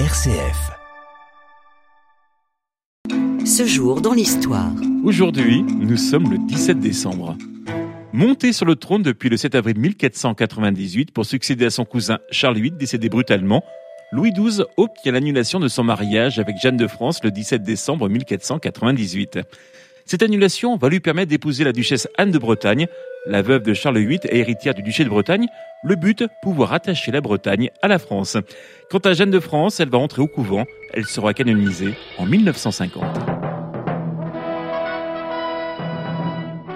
RCF. Ce jour dans l'histoire. Aujourd'hui, nous sommes le 17 décembre. Monté sur le trône depuis le 7 avril 1498 pour succéder à son cousin Charles VIII décédé brutalement, Louis XII obtient l'annulation de son mariage avec Jeanne de France le 17 décembre 1498. Cette annulation va lui permettre d'épouser la duchesse Anne de Bretagne, la veuve de Charles VIII et héritière du duché de Bretagne. Le but, pouvoir attacher la Bretagne à la France. Quant à Jeanne de France, elle va entrer au couvent. Elle sera canonisée en 1950.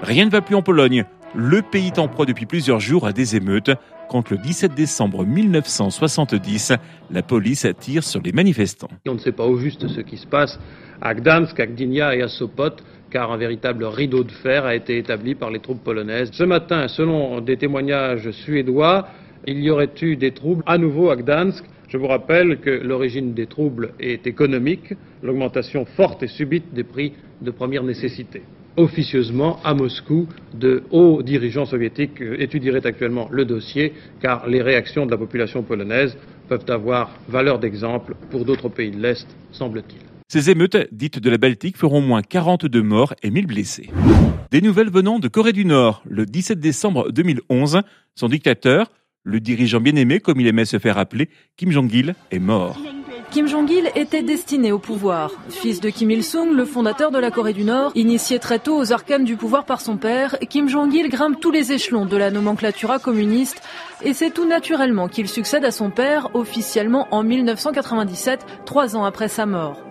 Rien ne va plus en Pologne. Le pays est en proie depuis plusieurs jours à des émeutes. Quand le 17 décembre 1970, la police attire sur les manifestants. On ne sait pas au juste ce qui se passe à Gdansk, à Gdynia et à Sopot car un véritable rideau de fer a été établi par les troupes polonaises. Ce matin, selon des témoignages suédois, il y aurait eu des troubles à nouveau à Gdansk. Je vous rappelle que l'origine des troubles est économique, l'augmentation forte et subite des prix de première nécessité. Officieusement, à Moscou, de hauts dirigeants soviétiques étudieraient actuellement le dossier, car les réactions de la population polonaise peuvent avoir valeur d'exemple pour d'autres pays de l'Est, semble-t-il. Ces émeutes, dites de la Baltique, feront moins 42 morts et 1000 blessés. Des nouvelles venant de Corée du Nord. Le 17 décembre 2011, son dictateur, le dirigeant bien-aimé, comme il aimait se faire appeler, Kim Jong-il, est mort. Kim Jong-il était destiné au pouvoir. Fils de Kim Il-sung, le fondateur de la Corée du Nord, initié très tôt aux arcanes du pouvoir par son père, Kim Jong-il grimpe tous les échelons de la nomenclatura communiste et c'est tout naturellement qu'il succède à son père officiellement en 1997, trois ans après sa mort.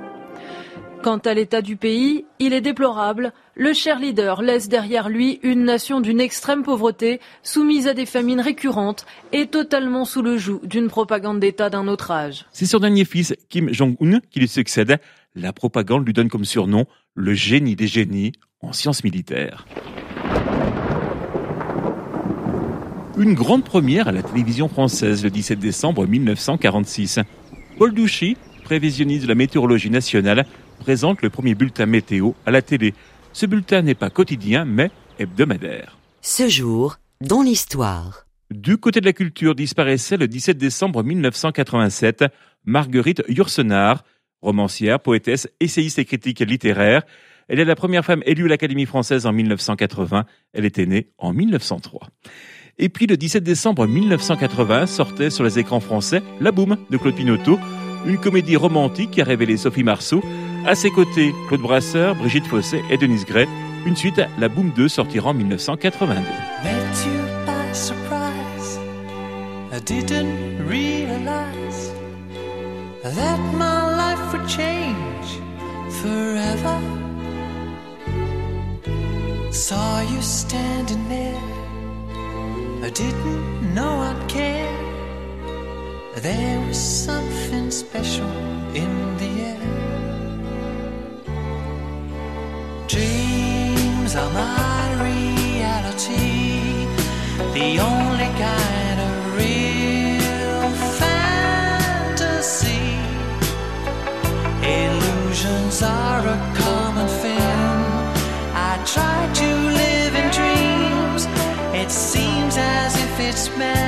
Quant à l'état du pays, il est déplorable. Le cher leader laisse derrière lui une nation d'une extrême pauvreté, soumise à des famines récurrentes et totalement sous le joug d'une propagande d'État d'un autre âge. C'est son dernier fils, Kim Jong-un, qui lui succède. La propagande lui donne comme surnom le génie des génies en sciences militaires. Une grande première à la télévision française le 17 décembre 1946. Paul Douchy, prévisionniste de la météorologie nationale, présente le premier bulletin météo à la télé. Ce bulletin n'est pas quotidien, mais hebdomadaire. Ce jour, dans l'histoire. Du côté de la culture disparaissait le 17 décembre 1987 Marguerite Yourcenar, romancière, poétesse, essayiste et critique littéraire. Elle est la première femme élue à l'Académie française en 1980. Elle était née en 1903. Et puis le 17 décembre 1980 sortait sur les écrans français La Boum de Claude Pinoteau, une comédie romantique qui a révélé Sophie Marceau à ses côtés, Claude Brasseur, Brigitte Fossé et Denise Gray. Une suite, La Boom 2 sortira en 1982. I didn't realize that my life would change forever. Saw you standing there, I didn't know I'd care. There was something special in the air. are my reality, the only kind of real fantasy. Illusions are a common thing. I try to live in dreams, it seems as if it's meant.